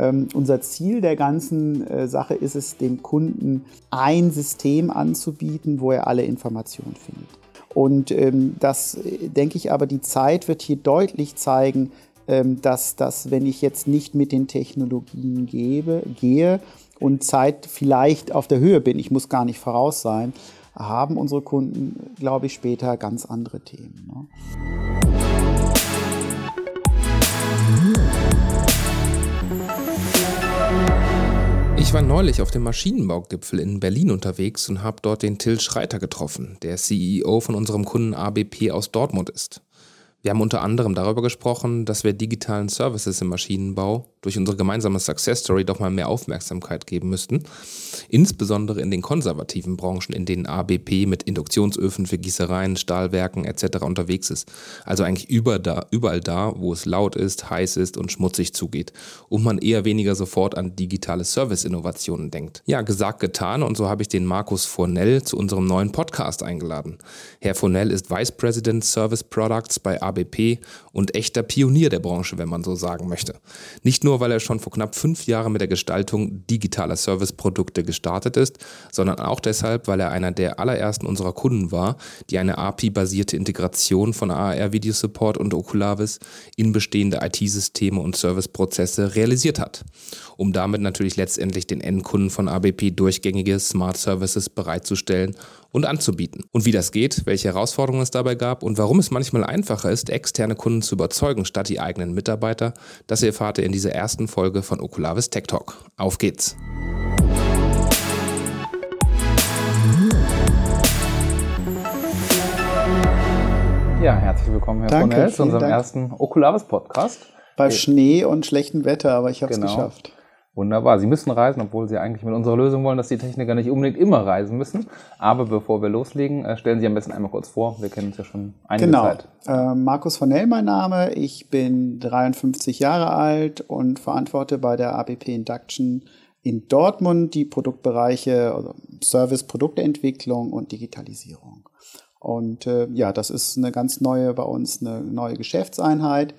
Ähm, unser Ziel der ganzen äh, Sache ist es, dem Kunden ein System anzubieten, wo er alle Informationen findet. Und ähm, das äh, denke ich aber, die Zeit wird hier deutlich zeigen, ähm, dass, dass wenn ich jetzt nicht mit den Technologien gebe, gehe und Zeit vielleicht auf der Höhe bin, ich muss gar nicht voraus sein, haben unsere Kunden, glaube ich, später ganz andere Themen. Ne? Ich war neulich auf dem Maschinenbaugipfel in Berlin unterwegs und habe dort den Till Schreiter getroffen, der CEO von unserem Kunden ABP aus Dortmund ist. Wir haben unter anderem darüber gesprochen, dass wir digitalen Services im Maschinenbau durch unsere gemeinsame Success Story doch mal mehr Aufmerksamkeit geben müssten. Insbesondere in den konservativen Branchen, in denen ABP mit Induktionsöfen für Gießereien, Stahlwerken etc. unterwegs ist. Also eigentlich über da, überall da, wo es laut ist, heiß ist und schmutzig zugeht. Und man eher weniger sofort an digitale Service-Innovationen denkt. Ja, gesagt, getan. Und so habe ich den Markus Fornell zu unserem neuen Podcast eingeladen. Herr Fornell ist Vice President Service Products bei ABP und echter Pionier der Branche, wenn man so sagen möchte. Nicht nur nur, weil er schon vor knapp fünf Jahren mit der Gestaltung digitaler Serviceprodukte gestartet ist, sondern auch deshalb, weil er einer der allerersten unserer Kunden war, die eine API-basierte Integration von AR Video Support und Oculavis in bestehende IT-Systeme und Serviceprozesse realisiert hat, um damit natürlich letztendlich den Endkunden von ABP durchgängige Smart Services bereitzustellen und anzubieten. Und wie das geht, welche Herausforderungen es dabei gab und warum es manchmal einfacher ist, externe Kunden zu überzeugen statt die eigenen Mitarbeiter, das erfahrt ihr in dieser ersten Folge von Okulavis Tech Talk. Auf geht's! Ja, herzlich willkommen, Herr Danke, Brunel, zu unserem Dank. ersten Okulavis Podcast. Bei Schnee und schlechtem Wetter, aber ich habe es genau. geschafft. Wunderbar. Sie müssen reisen, obwohl Sie eigentlich mit unserer Lösung wollen, dass die Techniker nicht unbedingt immer reisen müssen. Aber bevor wir loslegen, äh, stellen Sie am besten einmal kurz vor. Wir kennen uns ja schon einige genau. Zeit. Äh, Markus von Nell mein Name. Ich bin 53 Jahre alt und verantworte bei der ABP Induction in Dortmund die Produktbereiche also Service, Produktentwicklung und Digitalisierung. Und äh, ja, das ist eine ganz neue bei uns, eine neue Geschäftseinheit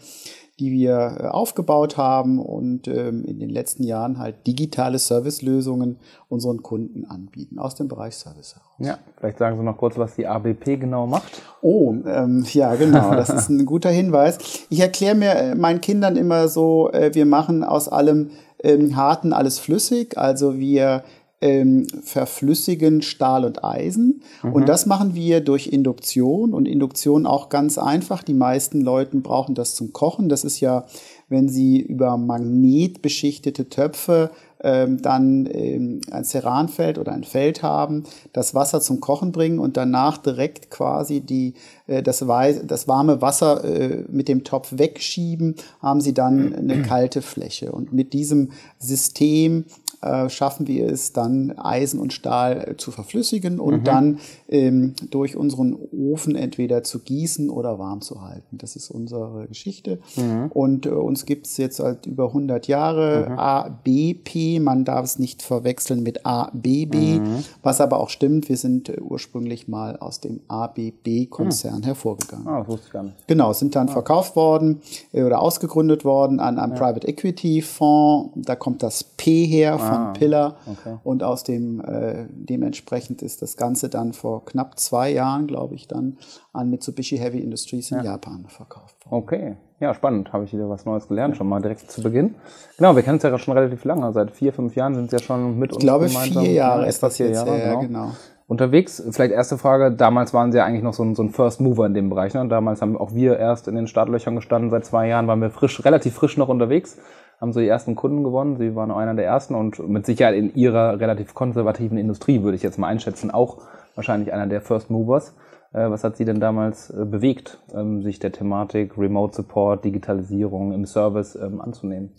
die wir äh, aufgebaut haben und ähm, in den letzten Jahren halt digitale Servicelösungen unseren Kunden anbieten aus dem Bereich Service heraus. Ja, vielleicht sagen Sie noch kurz, was die ABP genau macht. Oh, ähm, ja, genau, das ist ein guter Hinweis. Ich erkläre mir äh, meinen Kindern immer so, äh, wir machen aus allem ähm, Harten alles flüssig, also wir ähm, verflüssigen Stahl und Eisen. Mhm. Und das machen wir durch Induktion und Induktion auch ganz einfach. Die meisten Leute brauchen das zum Kochen. Das ist ja, wenn sie über magnetbeschichtete Töpfe ähm, dann ähm, ein Ceranfeld oder ein Feld haben, das Wasser zum Kochen bringen und danach direkt quasi die, äh, das, das warme Wasser äh, mit dem Topf wegschieben, haben sie dann eine kalte Fläche. Und mit diesem System äh, schaffen wir es dann, Eisen und Stahl äh, zu verflüssigen und mhm. dann ähm, durch unseren Ofen entweder zu gießen oder warm zu halten. Das ist unsere Geschichte. Mhm. Und äh, uns gibt es jetzt seit über 100 Jahre mhm. ABP. Man darf es nicht verwechseln mit ABB, mhm. was aber auch stimmt. Wir sind äh, ursprünglich mal aus dem ABB-Konzern mhm. hervorgegangen. Ah, das wusste ich gar nicht. Genau, sind dann ah. verkauft worden äh, oder ausgegründet worden an einem ja. Private Equity Fonds. Da kommt das P her ah von Pillar. Okay. Und aus dem, äh, dementsprechend ist das Ganze dann vor knapp zwei Jahren, glaube ich, dann an Mitsubishi Heavy Industries in ja. Japan verkauft worden. Okay. Ja, spannend. Habe ich wieder was Neues gelernt, schon mal direkt zu Beginn. Genau, wir kennen es ja schon relativ lange. Seit vier, fünf Jahren sind Sie ja schon mit ich uns glaube, gemeinsam. vier Jahre ja, ist das jetzt, Jahre, ja, genau. genau. Unterwegs, vielleicht erste Frage, damals waren Sie ja eigentlich noch so ein, so ein First Mover in dem Bereich. Ne? Damals haben auch wir erst in den Startlöchern gestanden. Seit zwei Jahren waren wir frisch, relativ frisch noch unterwegs haben sie die ersten Kunden gewonnen. Sie waren einer der ersten und mit Sicherheit in ihrer relativ konservativen Industrie, würde ich jetzt mal einschätzen, auch wahrscheinlich einer der First Movers. Äh, was hat Sie denn damals äh, bewegt, ähm, sich der Thematik Remote Support, Digitalisierung im Service ähm, anzunehmen?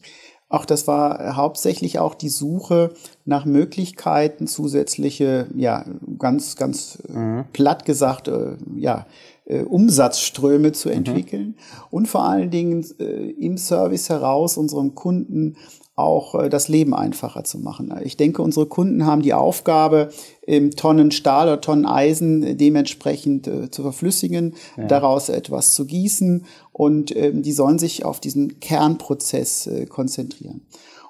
Auch das war hauptsächlich auch die Suche nach Möglichkeiten, zusätzliche, ja, ganz, ganz mhm. platt gesagt, äh, ja, äh, Umsatzströme zu mhm. entwickeln mhm. und vor allen Dingen äh, im Service heraus unserem Kunden auch äh, das Leben einfacher zu machen. Ich denke, unsere Kunden haben die Aufgabe, Tonnen Stahl oder Tonnen Eisen dementsprechend zu verflüssigen, ja. daraus etwas zu gießen und ähm, die sollen sich auf diesen Kernprozess konzentrieren.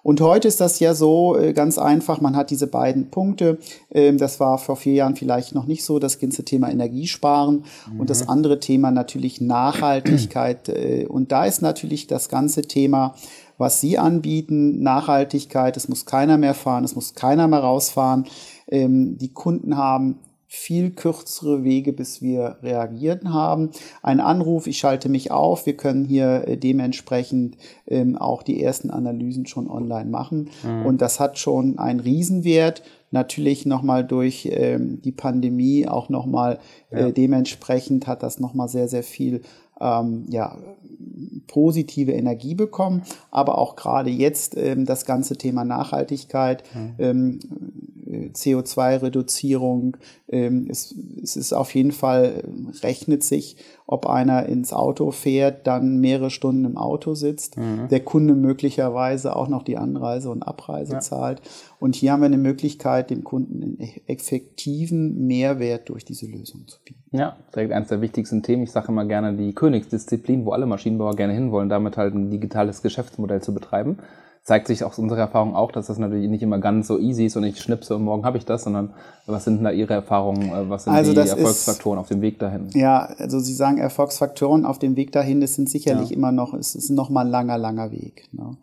Und heute ist das ja so äh, ganz einfach, man hat diese beiden Punkte. Ähm, das war vor vier Jahren vielleicht noch nicht so, das ganze Thema Energiesparen mhm. und das mhm. andere Thema natürlich Nachhaltigkeit. Äh, und da ist natürlich das ganze Thema, was Sie anbieten, Nachhaltigkeit, es muss keiner mehr fahren, es muss keiner mehr rausfahren. Ähm, die Kunden haben viel kürzere Wege, bis wir reagiert haben. Ein Anruf, ich schalte mich auf, wir können hier äh, dementsprechend ähm, auch die ersten Analysen schon online machen. Mhm. Und das hat schon einen Riesenwert. Natürlich nochmal durch ähm, die Pandemie auch nochmal äh, ja. dementsprechend hat das nochmal sehr, sehr viel ähm, ja, positive Energie bekommen, aber auch gerade jetzt ähm, das ganze Thema Nachhaltigkeit. Mhm. Ähm, CO2-Reduzierung. Ähm, es, es ist auf jeden Fall, rechnet sich, ob einer ins Auto fährt, dann mehrere Stunden im Auto sitzt, mhm. der Kunde möglicherweise auch noch die Anreise und Abreise ja. zahlt. Und hier haben wir eine Möglichkeit, dem Kunden einen e-, effektiven Mehrwert durch diese Lösung zu bieten. Ja, direkt eines der wichtigsten Themen. Ich sage immer gerne die Königsdisziplin, wo alle Maschinenbauer gerne hinwollen, damit halt ein digitales Geschäftsmodell zu betreiben zeigt sich aus unserer Erfahrung auch, dass das natürlich nicht immer ganz so easy ist und ich schnipse und morgen habe ich das, sondern was sind da Ihre Erfahrungen, äh, was sind also die Erfolgsfaktoren ist, auf dem Weg dahin? Ja, also Sie sagen Erfolgsfaktoren auf dem Weg dahin, das sind sicherlich ja. immer noch, es ist noch mal ein langer, langer Weg. Ne?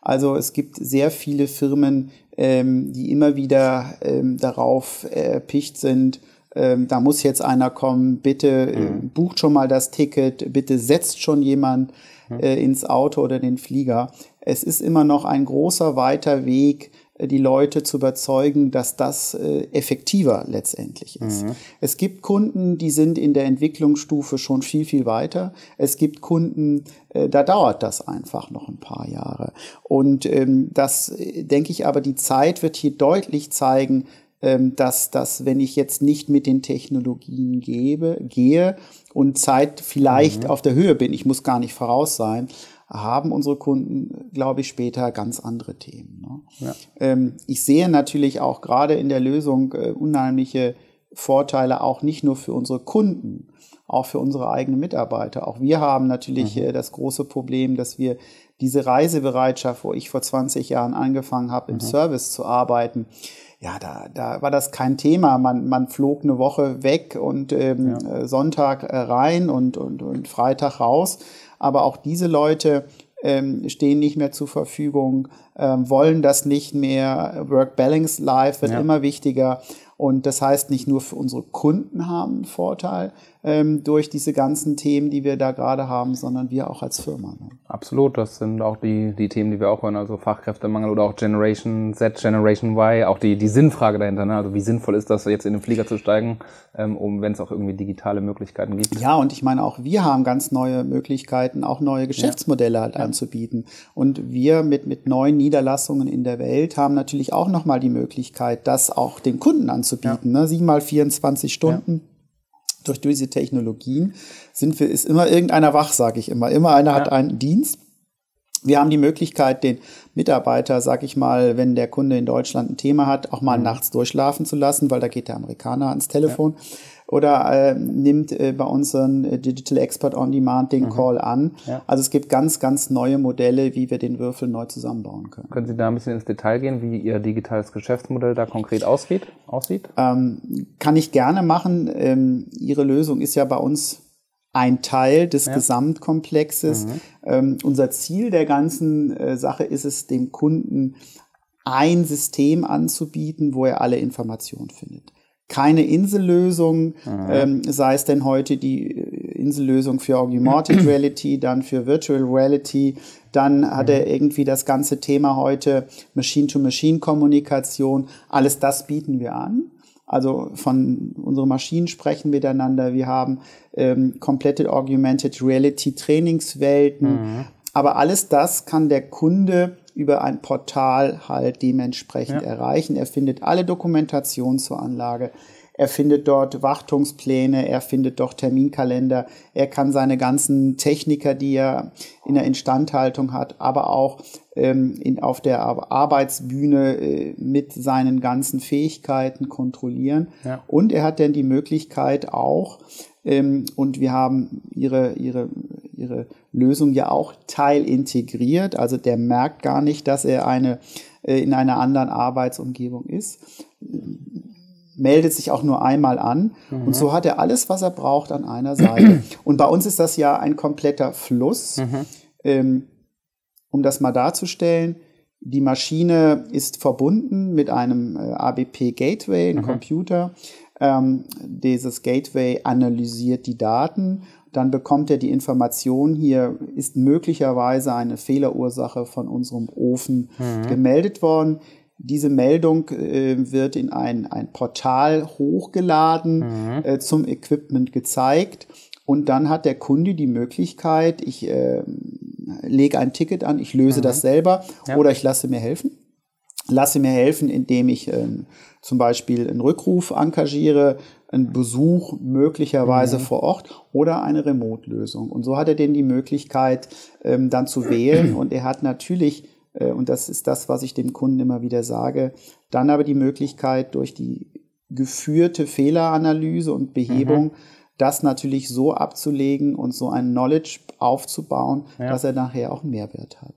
Also es gibt sehr viele Firmen, ähm, die immer wieder ähm, darauf erpicht sind, ähm, da muss jetzt einer kommen, bitte äh, mhm. bucht schon mal das Ticket, bitte setzt schon jemand mhm. äh, ins Auto oder den Flieger es ist immer noch ein großer, weiter Weg, äh, die Leute zu überzeugen, dass das äh, effektiver letztendlich ist. Mhm. Es gibt Kunden, die sind in der Entwicklungsstufe schon viel, viel weiter. Es gibt Kunden, äh, da dauert das einfach noch ein paar Jahre. Und ähm, das denke ich aber, die Zeit wird hier deutlich zeigen, ähm, dass, dass wenn ich jetzt nicht mit den Technologien gebe, gehe und Zeit vielleicht mhm. auf der Höhe bin, ich muss gar nicht voraus sein, haben unsere Kunden, glaube ich, später ganz andere Themen. Ne? Ja. Ähm, ich sehe natürlich auch gerade in der Lösung äh, unheimliche Vorteile, auch nicht nur für unsere Kunden, auch für unsere eigenen Mitarbeiter. Auch wir haben natürlich mhm. äh, das große Problem, dass wir diese Reisebereitschaft, wo ich vor 20 Jahren angefangen habe, im mhm. Service zu arbeiten, ja, da, da war das kein Thema. Man, man flog eine Woche weg und ähm, ja. Äh, Sonntag äh, rein und, und, und Freitag raus aber auch diese Leute ähm, stehen nicht mehr zur Verfügung, ähm, wollen das nicht mehr. Work Balance Life wird ja. immer wichtiger. Und das heißt, nicht nur für unsere Kunden haben einen Vorteil ähm, durch diese ganzen Themen, die wir da gerade haben, sondern wir auch als Firma. Ne? Absolut, das sind auch die, die Themen, die wir auch hören, also Fachkräftemangel oder auch Generation Z, Generation Y, auch die, die Sinnfrage dahinter. Ne? Also wie sinnvoll ist das, jetzt in den Flieger zu steigen, ähm, um wenn es auch irgendwie digitale Möglichkeiten gibt? Ja, und ich meine, auch wir haben ganz neue Möglichkeiten, auch neue Geschäftsmodelle halt ja. anzubieten. Und wir mit, mit neuen Niederlassungen in der Welt haben natürlich auch nochmal die Möglichkeit, das auch den Kunden anzubieten anzubieten. Ja. Ne? Sieben mal 24 Stunden. Ja. Durch diese Technologien sind wir, ist immer irgendeiner wach, sage ich immer. Immer einer ja. hat einen Dienst. Wir haben die Möglichkeit, den Mitarbeiter, sag ich mal, wenn der Kunde in Deutschland ein Thema hat, auch mal mhm. nachts durchschlafen zu lassen, weil da geht der Amerikaner ans Telefon. Ja oder äh, nimmt äh, bei unseren äh, Digital Expert on Demand den mhm. Call an. Ja. Also es gibt ganz, ganz neue Modelle, wie wir den Würfel neu zusammenbauen können. Können Sie da ein bisschen ins Detail gehen, wie Ihr digitales Geschäftsmodell da konkret aussieht? aussieht? Ähm, kann ich gerne machen. Ähm, Ihre Lösung ist ja bei uns ein Teil des ja. Gesamtkomplexes. Mhm. Ähm, unser Ziel der ganzen äh, Sache ist es, dem Kunden ein System anzubieten, wo er alle Informationen findet keine Insellösung, ähm, sei es denn heute die äh, Insellösung für Augmented Reality, dann für Virtual Reality, dann hat er irgendwie das ganze Thema heute Machine-to-Machine-Kommunikation. Alles das bieten wir an. Also von unsere Maschinen sprechen miteinander. Wir haben ähm, komplette Augmented Reality Trainingswelten. Mhm. Aber alles das kann der Kunde über ein Portal halt dementsprechend ja. erreichen. Er findet alle Dokumentation zur Anlage. Er findet dort Wartungspläne, er findet dort Terminkalender, er kann seine ganzen Techniker, die er in der Instandhaltung hat, aber auch ähm, in, auf der Arbeitsbühne äh, mit seinen ganzen Fähigkeiten kontrollieren. Ja. Und er hat dann die Möglichkeit auch, und wir haben ihre, ihre ihre Lösung ja auch teilintegriert. Also der merkt gar nicht, dass er eine, äh, in einer anderen Arbeitsumgebung ist. Meldet sich auch nur einmal an. Mhm. Und so hat er alles, was er braucht, an einer Seite. Und bei uns ist das ja ein kompletter Fluss. Mhm. Ähm, um das mal darzustellen, die Maschine ist verbunden mit einem äh, ABP Gateway, einem mhm. Computer. Ähm, dieses Gateway analysiert die Daten. Dann bekommt er die Information, hier ist möglicherweise eine Fehlerursache von unserem Ofen mhm. gemeldet worden. Diese Meldung äh, wird in ein, ein Portal hochgeladen, mhm. äh, zum Equipment gezeigt. Und dann hat der Kunde die Möglichkeit, ich äh, lege ein Ticket an, ich löse mhm. das selber ja. oder ich lasse mir helfen. Lasse mir helfen, indem ich äh, zum Beispiel einen Rückruf engagiere, einen Besuch möglicherweise mhm. vor Ort oder eine Remote-Lösung. Und so hat er denn die Möglichkeit, ähm, dann zu wählen. Und er hat natürlich, äh, und das ist das, was ich dem Kunden immer wieder sage, dann aber die Möglichkeit durch die geführte Fehleranalyse und Behebung mhm das natürlich so abzulegen und so ein Knowledge aufzubauen, ja. dass er nachher auch einen Mehrwert hat.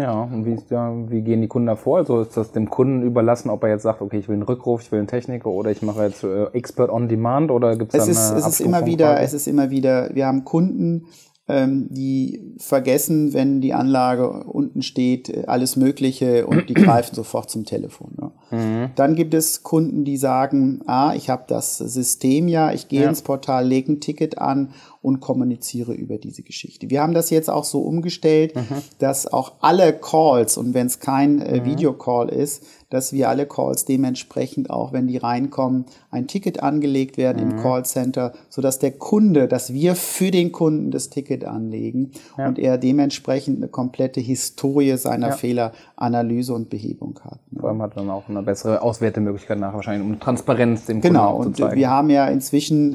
Ja, und wie, ja, wie gehen die Kunden da vor? Also ist das dem Kunden überlassen, ob er jetzt sagt, okay, ich will einen Rückruf, ich will einen Techniker oder ich mache jetzt äh, Expert on Demand oder gibt es da eine es ist immer wieder, Es ist immer wieder, wir haben Kunden, ähm, die vergessen, wenn die Anlage unten steht, äh, alles Mögliche und die greifen sofort zum Telefon. Ne? Mhm. Dann gibt es Kunden, die sagen, ah, ich habe das System ja, ich gehe ja. ins Portal, lege ein Ticket an und kommuniziere über diese Geschichte. Wir haben das jetzt auch so umgestellt, mhm. dass auch alle Calls und wenn es kein äh, mhm. Videocall ist, dass wir alle Calls dementsprechend auch, wenn die reinkommen, ein Ticket angelegt werden mhm. im Callcenter, sodass der Kunde, dass wir für den Kunden das Ticket anlegen ja. und er dementsprechend eine komplette Historie seiner ja. Fehleranalyse und Behebung hat. Ne? Vor allem hat dann auch eine bessere Auswertemöglichkeit nachher wahrscheinlich, um Transparenz dem Kunden genau, zu zeigen. Genau, und wir haben ja inzwischen,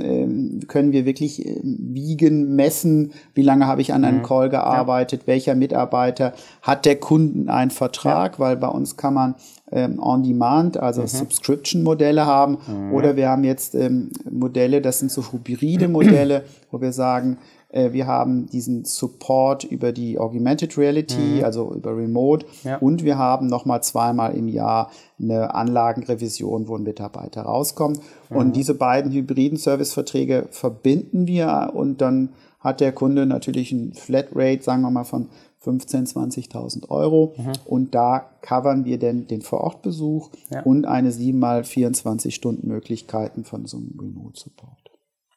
äh, können wir wirklich äh, wiegen, messen, wie lange habe ich an einem mhm. Call gearbeitet, ja. welcher Mitarbeiter hat der Kunden einen Vertrag, weil bei uns kann man ähm, On-Demand, also mhm. Subscription-Modelle haben. Mhm. Oder wir haben jetzt ähm, Modelle, das sind so hybride Modelle, wo wir sagen, wir haben diesen Support über die Augmented Reality, mhm. also über Remote. Ja. Und wir haben nochmal zweimal im Jahr eine Anlagenrevision, wo ein Mitarbeiter rauskommt. Und mhm. diese beiden hybriden Serviceverträge verbinden wir und dann hat der Kunde natürlich ein Flatrate, sagen wir mal, von 15.000, 20.000 Euro. Mhm. Und da covern wir denn den Vorortbesuch ja. und eine 7 mal 24 Stunden Möglichkeiten von so einem Remote Support.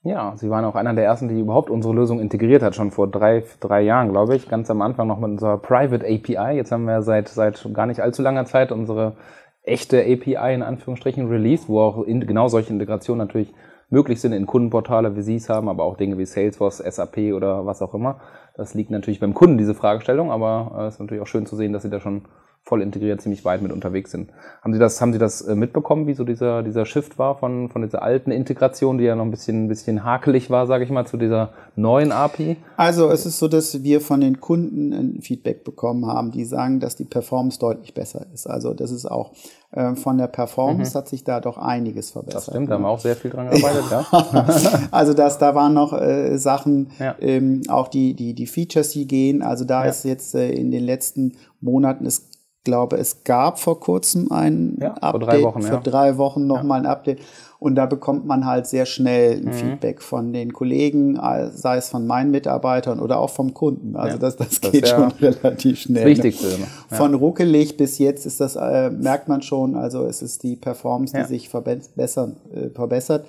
Ja, Sie waren auch einer der ersten, die überhaupt unsere Lösung integriert hat, schon vor drei, drei Jahren, glaube ich. Ganz am Anfang noch mit unserer Private API. Jetzt haben wir seit, seit gar nicht allzu langer Zeit unsere echte API in Anführungsstrichen released, wo auch in, genau solche Integrationen natürlich möglich sind in Kundenportale, wie Sie es haben, aber auch Dinge wie Salesforce, SAP oder was auch immer. Das liegt natürlich beim Kunden, diese Fragestellung, aber es äh, ist natürlich auch schön zu sehen, dass Sie da schon voll integriert ziemlich weit mit unterwegs sind. Haben Sie das, haben Sie das äh, mitbekommen, wie so dieser, dieser Shift war von, von dieser alten Integration, die ja noch ein bisschen, ein bisschen hakelig war, sage ich mal, zu dieser neuen API? Also es ist so, dass wir von den Kunden ein Feedback bekommen haben, die sagen, dass die Performance deutlich besser ist. Also das ist auch äh, von der Performance mhm. hat sich da doch einiges verbessert. Das stimmt, da haben wir auch sehr viel dran gearbeitet, ja. also das, da waren noch äh, Sachen, ja. ähm, auch die, die, die Features, die gehen. Also da ja. ist jetzt äh, in den letzten Monaten, es glaube, es gab vor kurzem ein ja, Update. Vor drei Wochen, vor drei Wochen nochmal ja. ein Update. Und da bekommt man halt sehr schnell ein mhm. Feedback von den Kollegen, sei es von meinen Mitarbeitern oder auch vom Kunden. Also ja, das, das, das geht schon relativ schnell. Das Wichtigste. Ne? Ja. Von ruckelig bis jetzt ist das, äh, merkt man schon, also es ist die Performance, die sich verbessern, äh, verbessert.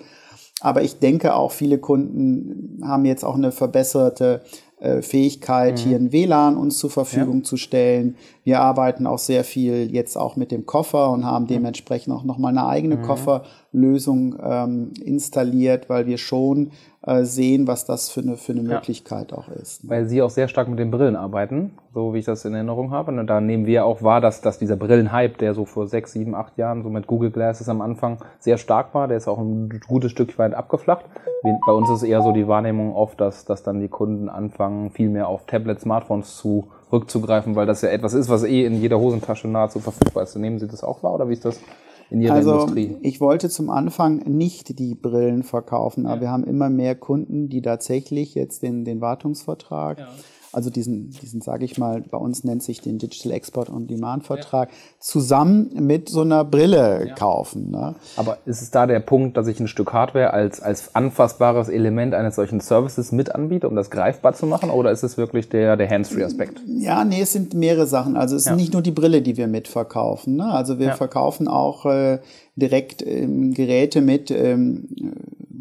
Aber ich denke auch, viele Kunden haben jetzt auch eine verbesserte äh, Fähigkeit, mhm. hier ein WLAN uns zur Verfügung ja. zu stellen. Wir arbeiten auch sehr viel jetzt auch mit dem Koffer und haben dementsprechend auch nochmal eine eigene mhm. Kofferlösung ähm, installiert, weil wir schon äh, sehen, was das für eine, für eine ja. Möglichkeit auch ist. Ne? Weil Sie auch sehr stark mit den Brillen arbeiten, so wie ich das in Erinnerung habe. Und da nehmen wir auch wahr, dass, dass dieser Brillenhype, der so vor sechs, sieben, acht Jahren so mit Google Glasses am Anfang sehr stark war, der ist auch ein gutes Stück weit abgeflacht. Bei uns ist eher so die Wahrnehmung oft, dass, dass dann die Kunden anfangen, viel mehr auf Tablets, Smartphones zu rückzugreifen, weil das ja etwas ist, was eh in jeder Hosentasche nahezu verfügbar ist. Nehmen Sie das auch wahr oder wie ist das? in Ihrer also, Industrie? Ich wollte zum Anfang nicht die Brillen verkaufen, aber wir haben immer mehr Kunden, die tatsächlich jetzt den, den Wartungsvertrag also diesen, diesen sage ich mal, bei uns nennt sich den Digital Export on Demand Vertrag, ja. zusammen mit so einer Brille ja. kaufen. Ne? Aber ist es da der Punkt, dass ich ein Stück Hardware als, als anfassbares Element eines solchen Services mit anbiete, um das greifbar zu machen? Oder ist es wirklich der, der Hands-Free-Aspekt? Ja, nee, es sind mehrere Sachen. Also es ja. ist nicht nur die Brille, die wir mitverkaufen. Ne? Also wir verkaufen auch äh, direkt ähm, Geräte mit, ähm,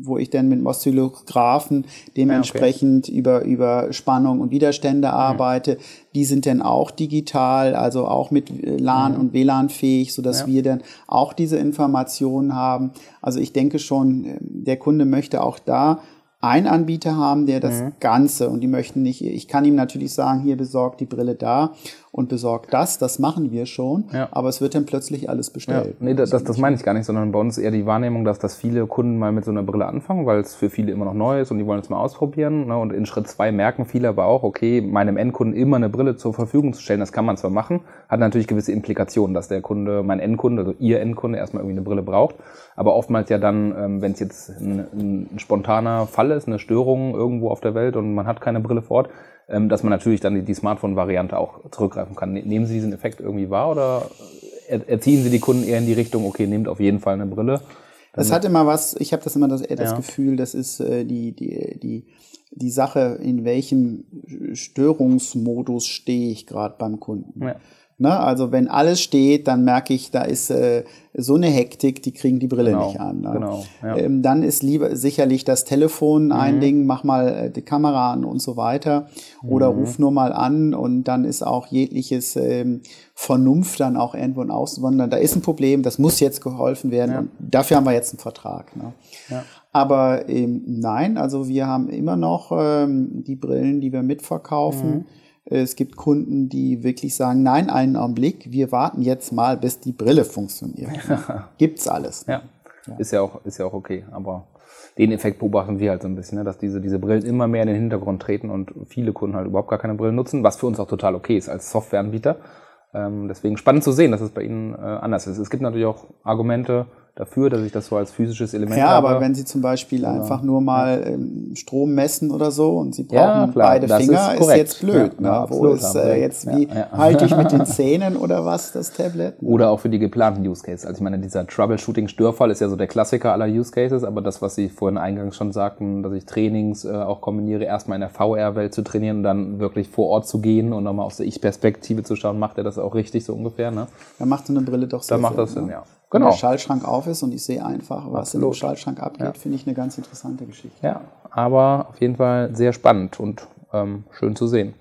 wo ich dann mit Oszillographen dementsprechend ja, okay. über, über Spannung und Widerstände mhm. arbeite. Die sind dann auch digital, also auch mit LAN mhm. und WLAN fähig, sodass ja. wir dann auch diese Informationen haben. Also ich denke schon, äh, der Kunde möchte auch da einen Anbieter haben, der das mhm. Ganze und die möchten nicht, ich kann ihm natürlich sagen, hier besorgt die Brille da und besorgt das, das machen wir schon, ja. aber es wird dann plötzlich alles bestellt. Ja. Nee, das, das, das meine ich gar nicht, sondern bei uns eher die Wahrnehmung, dass, dass viele Kunden mal mit so einer Brille anfangen, weil es für viele immer noch neu ist und die wollen es mal ausprobieren. Ne? Und in Schritt zwei merken viele aber auch, okay, meinem Endkunden immer eine Brille zur Verfügung zu stellen, das kann man zwar machen, hat natürlich gewisse Implikationen, dass der Kunde, mein Endkunde, also ihr Endkunde erstmal irgendwie eine Brille braucht, aber oftmals ja dann, ähm, wenn es jetzt ein, ein spontaner Fall ist, eine Störung irgendwo auf der Welt und man hat keine Brille vor Ort, dass man natürlich dann die, die Smartphone-Variante auch zurückgreifen kann. Ne, nehmen Sie diesen Effekt irgendwie wahr oder erziehen Sie die Kunden eher in die Richtung, okay, nehmt auf jeden Fall eine Brille? Das hat immer was, ich habe das immer das, das ja. Gefühl, das ist äh, die, die, die, die Sache, in welchem Störungsmodus stehe ich gerade beim Kunden. Ja. Ne? Also wenn alles steht, dann merke ich, da ist äh, so eine Hektik, die kriegen die Brille genau, nicht an. Ne? Genau, ja. ähm, dann ist lieber sicherlich das Telefon mhm. ein Ding, mach mal äh, die Kamera an und so weiter. Oder mhm. ruf nur mal an und dann ist auch jegliches ähm, Vernunft dann auch irgendwo in Auswandern. Da ist ein Problem, das muss jetzt geholfen werden. Ja. Und dafür haben wir jetzt einen Vertrag. Ne? Ja. Aber ähm, nein, also wir haben immer noch ähm, die Brillen, die wir mitverkaufen. Mhm es gibt Kunden, die wirklich sagen, nein, einen Augenblick, wir warten jetzt mal, bis die Brille funktioniert. Gibt's alles. Ja. ja. Ist ja auch, ist ja auch okay. Aber den Effekt beobachten wir halt so ein bisschen, ne? dass diese, diese Brillen immer mehr in den Hintergrund treten und viele Kunden halt überhaupt gar keine Brillen nutzen, was für uns auch total okay ist als Softwareanbieter. Ähm, deswegen spannend zu sehen, dass es bei Ihnen äh, anders ist. Es gibt natürlich auch Argumente, dafür, dass ich das so als physisches Element ja, habe. Ja, aber wenn Sie zum Beispiel oder, einfach nur mal ja. Ähm, Strom messen oder so und Sie brauchen ja, beide Finger, ist, ist, jetzt blöd. Ja, ne? Wo ist äh, jetzt wie halte ich mit den Zähnen oder was das Tablet? Oder auch für die geplanten Use Cases. Also ich meine, dieser Troubleshooting-Störfall ist ja so der Klassiker aller Use Cases, aber das, was Sie vorhin eingangs schon sagten, dass ich Trainings äh, auch kombiniere, erstmal in der VR-Welt zu trainieren und dann wirklich vor Ort zu gehen und nochmal aus der Ich-Perspektive zu schauen, macht er das auch richtig so ungefähr? Ne? Dann macht so eine Brille doch sehr Dann macht Sinn, das Sinn, ne? ja. Genau. Wenn der Schaltschrank auf ist und ich sehe einfach, was Absolut. in dem Schaltschrank abgeht, ja. finde ich eine ganz interessante Geschichte. Ja, aber auf jeden Fall sehr spannend und ähm, schön zu sehen.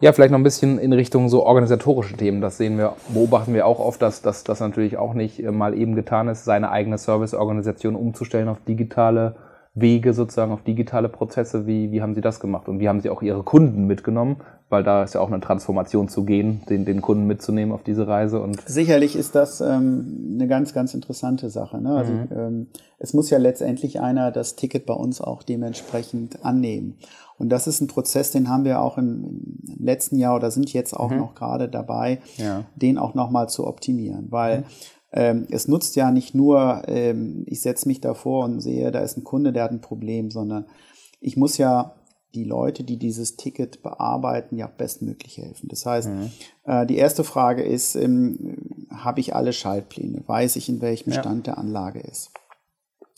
Ja, vielleicht noch ein bisschen in Richtung so organisatorische Themen. Das sehen wir, beobachten wir auch oft, dass das natürlich auch nicht äh, mal eben getan ist, seine eigene Serviceorganisation umzustellen auf digitale Wege sozusagen auf digitale Prozesse? Wie, wie haben Sie das gemacht? Und wie haben Sie auch Ihre Kunden mitgenommen? Weil da ist ja auch eine Transformation zu gehen, den, den Kunden mitzunehmen auf diese Reise. Und Sicherlich ist das ähm, eine ganz, ganz interessante Sache. Ne? Also mhm. ähm, es muss ja letztendlich einer das Ticket bei uns auch dementsprechend annehmen. Und das ist ein Prozess, den haben wir auch im letzten Jahr oder sind jetzt auch mhm. noch gerade dabei, ja. den auch nochmal zu optimieren. Weil mhm ähm, es nutzt ja nicht nur, ähm, ich setze mich davor und sehe, da ist ein Kunde, der hat ein Problem, sondern ich muss ja die Leute, die dieses Ticket bearbeiten, ja bestmöglich helfen. Das heißt, mhm. äh, die erste Frage ist, ähm, habe ich alle Schaltpläne? Weiß ich, in welchem ja. Stand der Anlage ist?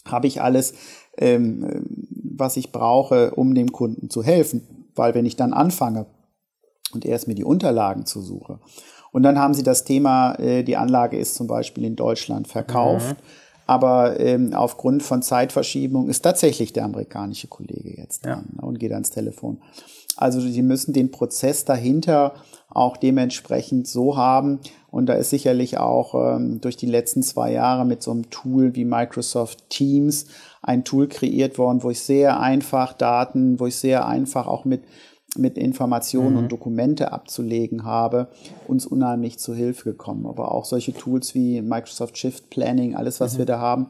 Habe ich alles, ähm, was ich brauche, um dem Kunden zu helfen? Weil wenn ich dann anfange und erst mir die Unterlagen zu suche und dann haben sie das Thema, äh, die Anlage ist zum Beispiel in Deutschland verkauft. Mhm. Aber ähm, aufgrund von Zeitverschiebung ist tatsächlich der amerikanische Kollege jetzt dran ja. Ne, und geht ans Telefon. Also sie müssen den Prozess dahinter auch dementsprechend so haben. Und da ist sicherlich auch ähm, durch die letzten zwei Jahre mit so einem Tool wie Microsoft Teams ein Tool kreiert worden, wo ich sehr einfach Daten, wo ich sehr einfach auch mit mit Informationen mhm. und Dokumente abzulegen habe, uns unheimlich zu Hilfe gekommen. Aber auch solche Tools wie Microsoft Shift Planning, alles, was mhm. wir da haben,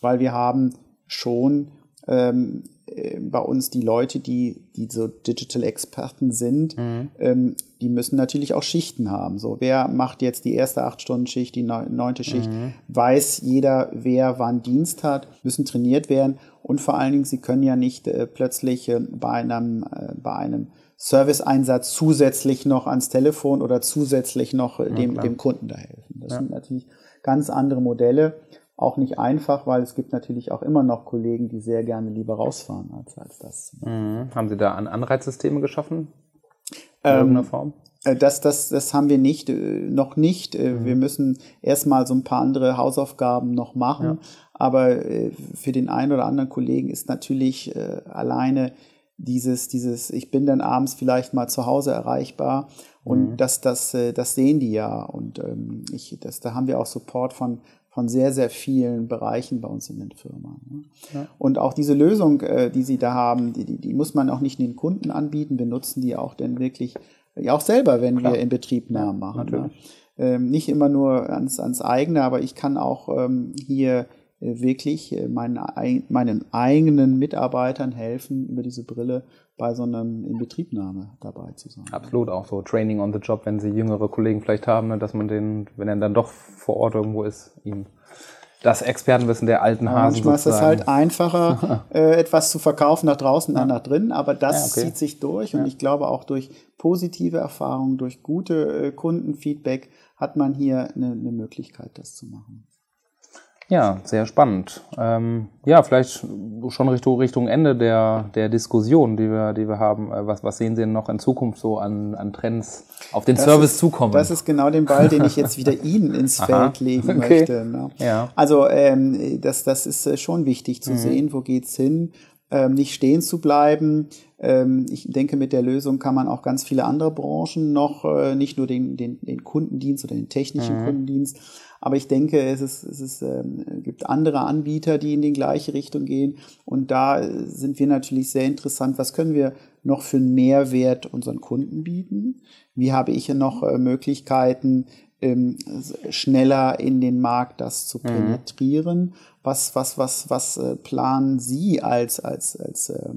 weil wir haben schon ähm, äh, bei uns die Leute, die, die so Digital-Experten sind, mhm. ähm, die müssen natürlich auch Schichten haben. So, wer macht jetzt die erste acht-Stunden-Schicht, die neunte Schicht? Mhm. Weiß jeder, wer wann Dienst hat, müssen trainiert werden. Und vor allen Dingen, sie können ja nicht äh, plötzlich äh, bei einem, äh, bei einem Serviceeinsatz zusätzlich noch ans Telefon oder zusätzlich noch äh, dem, ja, dem Kunden da helfen. Das ja. sind natürlich ganz andere Modelle. Auch nicht einfach, weil es gibt natürlich auch immer noch Kollegen, die sehr gerne lieber rausfahren als, als das. Mhm. Haben Sie da Anreizsysteme geschaffen? In ähm, irgendeiner Form? Äh, das, das, das haben wir nicht, äh, noch nicht. Mhm. Wir müssen erstmal so ein paar andere Hausaufgaben noch machen. Ja. Aber für den einen oder anderen Kollegen ist natürlich alleine dieses, dieses, ich bin dann abends vielleicht mal zu Hause erreichbar und mhm. das, das, äh, das sehen die ja. Und ähm, ich, das, da haben wir auch Support von, von sehr, sehr vielen Bereichen bei uns in den Firmen. Ne? Ja. Und auch diese Lösung, äh, die sie da haben, die, die, die, muss man auch nicht den Kunden anbieten. Wir nutzen die auch dann wirklich, ja auch selber, wenn Klar. wir in Betriebnahmen machen. Ne? Ähm, nicht immer nur ans, ans eigene, aber ich kann auch ähm, hier äh, wirklich äh, meinen, meinen eigenen Mitarbeitern helfen, über diese Brille bei so einem Inbetriebnahme dabei zu sein. Absolut, auch so Training on the Job, wenn Sie jüngere Kollegen vielleicht haben, ne, dass man den, wenn er dann doch vor Ort irgendwo ist, ihm das Expertenwissen der alten Hasen. Manchmal ist es halt einfacher, äh, etwas zu verkaufen nach draußen, ja. nach drinnen, aber das ja, okay. zieht sich durch und ja. ich glaube auch durch positive Erfahrungen, durch gute äh, Kundenfeedback hat man hier eine, eine Möglichkeit, das zu machen. Ja, sehr spannend. Ähm, ja, vielleicht schon Richtung, Richtung Ende der, der Diskussion, die wir, die wir haben. Äh, was, was sehen Sie denn noch in Zukunft so an, an Trends auf den das Service ist, zukommen? Das ist genau den Ball, den ich jetzt wieder Ihnen ins Feld legen okay. möchte. Ne? Ja. Also ähm, das, das ist äh, schon wichtig zu mhm. sehen, wo geht's hin, ähm, nicht stehen zu bleiben. Ähm, ich denke, mit der Lösung kann man auch ganz viele andere Branchen noch, äh, nicht nur den, den, den Kundendienst oder den technischen mhm. Kundendienst, aber ich denke, es, ist, es ist, ähm, gibt andere Anbieter, die in die gleiche Richtung gehen. Und da sind wir natürlich sehr interessant. Was können wir noch für einen Mehrwert unseren Kunden bieten? Wie habe ich noch äh, Möglichkeiten, ähm, schneller in den Markt das zu mhm. penetrieren? Mhm. Was, was, was, was äh, planen Sie als, als, als äh,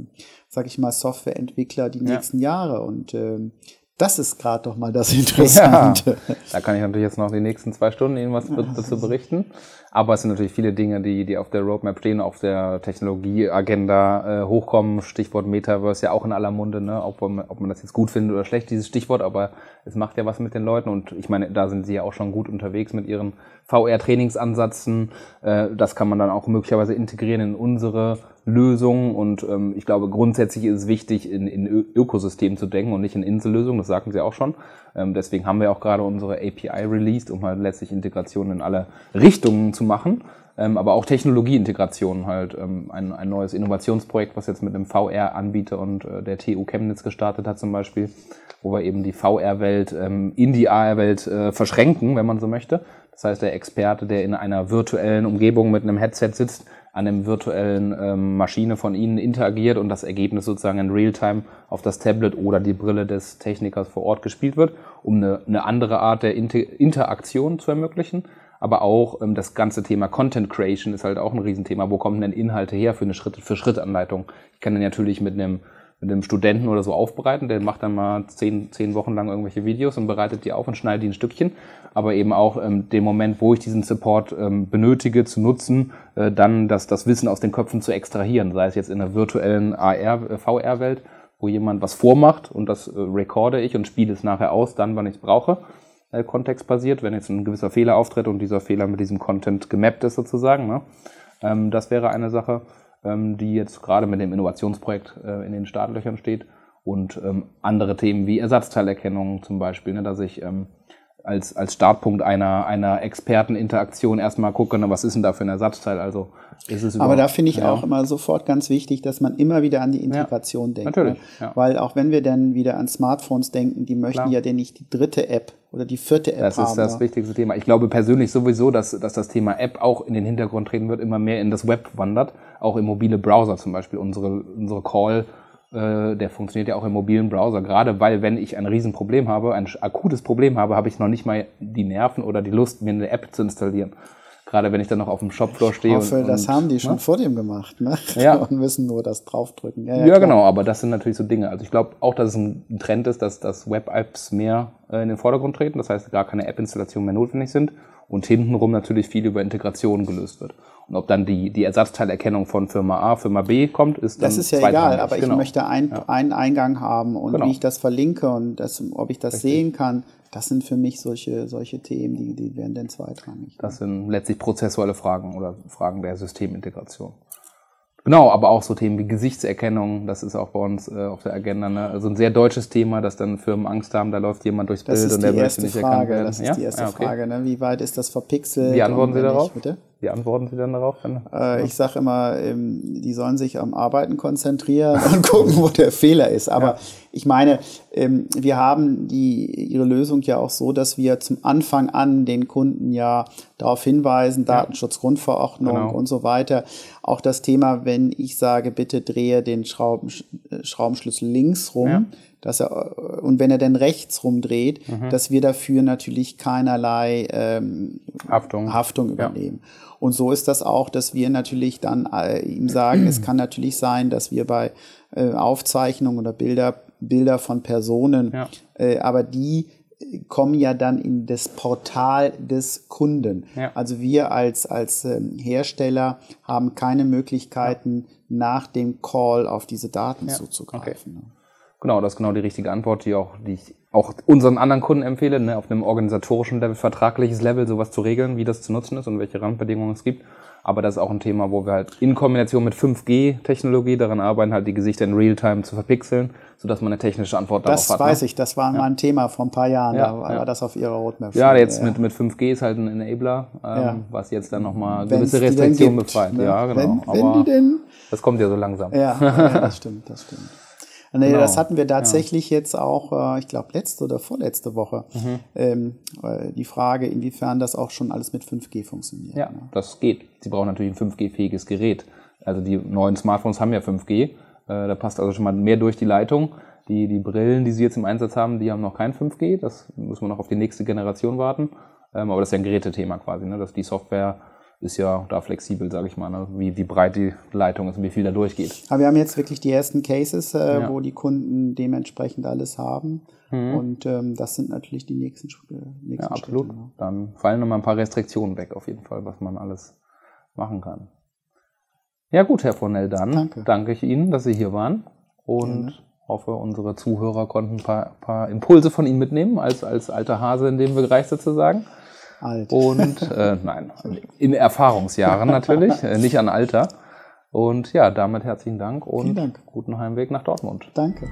sag ich mal, Softwareentwickler die ja. nächsten Jahre? Und ähm, das ist gerade doch mal das Interessante. Ja, da kann ich natürlich jetzt noch die nächsten zwei Stunden Ihnen was dazu berichten. Aber es sind natürlich viele Dinge, die, die auf der Roadmap stehen, auf der Technologieagenda äh, hochkommen. Stichwort Metaverse ja auch in aller Munde, ne? ob, man, ob man das jetzt gut findet oder schlecht, dieses Stichwort, aber es macht ja was mit den Leuten und ich meine, da sind Sie ja auch schon gut unterwegs mit Ihren VR-Trainingsansätzen. Äh, das kann man dann auch möglicherweise integrieren in unsere Lösungen und ähm, ich glaube, grundsätzlich ist es wichtig, in, in Ökosystemen zu denken und nicht in Insellösungen, das sagten Sie auch schon. Ähm, deswegen haben wir auch gerade unsere API released, um halt letztlich Integrationen in alle Richtungen zu machen. Ähm, aber auch Technologieintegration halt ähm, ein, ein neues Innovationsprojekt, was jetzt mit einem VR-Anbieter und äh, der TU Chemnitz gestartet hat zum Beispiel, wo wir eben die VR-Welt ähm, in die AR-Welt äh, verschränken, wenn man so möchte. Das heißt, der Experte, der in einer virtuellen Umgebung mit einem Headset sitzt, an einem virtuellen ähm, Maschine von Ihnen interagiert und das Ergebnis sozusagen in Realtime auf das Tablet oder die Brille des Technikers vor Ort gespielt wird, um eine, eine andere Art der Inter Interaktion zu ermöglichen. Aber auch ähm, das ganze Thema Content Creation ist halt auch ein Riesenthema. Wo kommen denn Inhalte her für eine Schritt-für-Schritt-Anleitung? Ich kann dann natürlich mit einem mit einem Studenten oder so aufbereiten. Der macht dann mal zehn, zehn Wochen lang irgendwelche Videos und bereitet die auf und schneidet die ein Stückchen. Aber eben auch ähm, den Moment, wo ich diesen Support ähm, benötige, zu nutzen, äh, dann das, das Wissen aus den Köpfen zu extrahieren. Sei es jetzt in der virtuellen AR, äh, VR-Welt, wo jemand was vormacht und das äh, recorde ich und spiele es nachher aus, dann, wann ich es brauche. Äh, kontextbasiert, wenn jetzt ein gewisser Fehler auftritt und dieser Fehler mit diesem Content gemappt ist sozusagen. Ne? Ähm, das wäre eine Sache die jetzt gerade mit dem Innovationsprojekt äh, in den Startlöchern steht. Und ähm, andere Themen wie Ersatzteilerkennung zum Beispiel, ne, dass ich ähm, als, als Startpunkt einer, einer Experteninteraktion erstmal gucke, ne, was ist denn da für ein Ersatzteil? Also ist es Aber da finde ich ja. auch immer sofort ganz wichtig, dass man immer wieder an die Integration ja, denkt. Natürlich. Ne? Ja. Weil auch wenn wir dann wieder an Smartphones denken, die möchten Klar. ja denn nicht die dritte App oder die vierte App das haben. Das ist das wichtigste Thema. Ich glaube persönlich sowieso, dass, dass das Thema App auch in den Hintergrund treten wird, immer mehr in das Web wandert, auch im mobile Browser zum Beispiel. Unsere, unsere Call äh, der funktioniert ja auch im mobilen Browser. Gerade weil, wenn ich ein Riesenproblem habe, ein akutes Problem habe, habe ich noch nicht mal die Nerven oder die Lust, mir eine App zu installieren. Gerade wenn ich dann noch auf dem Shopfloor stehe. Ich hoffe, und, das und, haben die schon ne? vor dem gemacht, ne? Ja. Und müssen nur das draufdrücken. Ja, klar. genau, aber das sind natürlich so Dinge. Also ich glaube auch, dass es ein Trend ist, dass, dass Web-Apps mehr äh, in den Vordergrund treten, das heißt gar keine App-Installationen mehr notwendig sind und hintenrum natürlich viel über Integration gelöst wird. Und ob dann die, die Ersatzteilerkennung von Firma A, Firma B kommt, ist dann Das ist ja egal, aber ich Genau. möchte ein, einen Eingang haben und Genau. wie ich das verlinke und das, ob ich das sehen kann, das sind für mich solche, solche Themen, die, die werden dann zweitrangig. Das sind letztlich prozessuale Fragen oder Fragen der Systemintegration. Genau, aber auch so Themen wie Gesichtserkennung, das ist auch bei uns äh, auf der Agenda. Ne? Also ein sehr deutsches Thema, dass dann Firmen Angst haben, da läuft jemand durchs Das Bild und der möchte nicht erkannt Frage. werden. Das ist ja? die erste ja, okay. Frage. Ne? Wie weit ist das verpixelt? Wie antworten Sie darauf? Nicht, bitte? Wie antworten Sie dann darauf? Wenn, Äh, ich sage immer, ähm, die sollen sich am Arbeiten konzentrieren und gucken, wo der Fehler ist. Aber ich meine, ähm, wir haben die, ihre Lösung ja auch so, dass wir zum Anfang an den Kunden ja darauf hinweisen, Datenschutzgrundverordnung Genau. und so weiter. Auch das Thema, wenn ich sage, bitte drehe den Schrauben, äh, Schraubenschlüssel links rum, Ja. Dass er, äh, und wenn er dann rechts rumdreht, dass wir dafür natürlich keinerlei ähm, Haftung. Haftung übernehmen. Und so ist das auch, dass wir natürlich dann äh, ihm sagen, es kann natürlich sein, dass wir bei äh, Aufzeichnungen oder Bilder, Bilder von Personen, Ja. äh, aber die kommen ja dann in das Portal des Kunden. Ja. Also wir als, als ähm, Hersteller haben keine Möglichkeiten, nach dem Call auf diese Daten zuzugreifen. ne? Genau, das ist genau die richtige Antwort, die auch, die ich auch unseren anderen Kunden empfehle, ne, auf einem organisatorischen Level, vertragliches Level, sowas zu regeln, wie das zu nutzen ist und welche Randbedingungen es gibt. Aber das ist auch ein Thema, wo wir halt in Kombination mit 5G-Technologie daran arbeiten, halt die Gesichter in Realtime zu verpixeln, sodass man eine technische Antwort darauf Das hat. weiß ne? ich, das war mal ein Thema vor ein paar Jahren, Ja, da war ja. das auf ihrer Roadmap. Ja, jetzt Mit, mit 5G ist halt ein Enabler, ähm, Ja. was jetzt dann nochmal gewisse Restriktionen befreit. ne? Ja, genau. Wenn, wenn Aber die denn das kommt ja so langsam. Ja, ja, das stimmt, das stimmt. Nee, Genau. das hatten wir tatsächlich jetzt auch, äh, ich glaube, letzte oder vorletzte Woche. Mhm. Ähm, äh, die Frage, inwiefern das auch schon alles mit 5G funktioniert. Ja, ne? das geht. Sie brauchen natürlich ein 5G-fähiges Gerät. Also die neuen Smartphones haben ja 5G. Äh, da passt also schon mal mehr durch die Leitung. Die, die Brillen, die Sie jetzt im Einsatz haben, die haben noch kein 5G. Das muss man noch auf die nächste Generation warten. Ähm, aber das ist ja ein Gerätethema quasi. Ne? Das, die Software ist ja da flexibel, sage ich mal, ne? wie, wie breit die Leitung ist und wie viel da durchgeht. Aber wir haben jetzt wirklich die ersten Cases, äh, Ja. Mhm. wo die Kunden dementsprechend alles haben. Und ähm, das sind natürlich die nächsten, nächsten Ja, absolut. Schritte. ne? Dann fallen nochmal ein paar Restriktionen weg, auf jeden Fall, was man alles machen kann. Ja, gut, Herr Fornell, dann Danke. danke ich Ihnen, dass Sie hier waren und Gerne. hoffe, unsere Zuhörer konnten ein paar, paar Impulse von Ihnen mitnehmen, als, als alter Hase in dem Bereich sozusagen. Alt. Und äh, nein, in Erfahrungsjahren natürlich, äh, nicht an Alter. Und ja, damit herzlichen Dank und Dank. guten Heimweg nach Dortmund. Danke.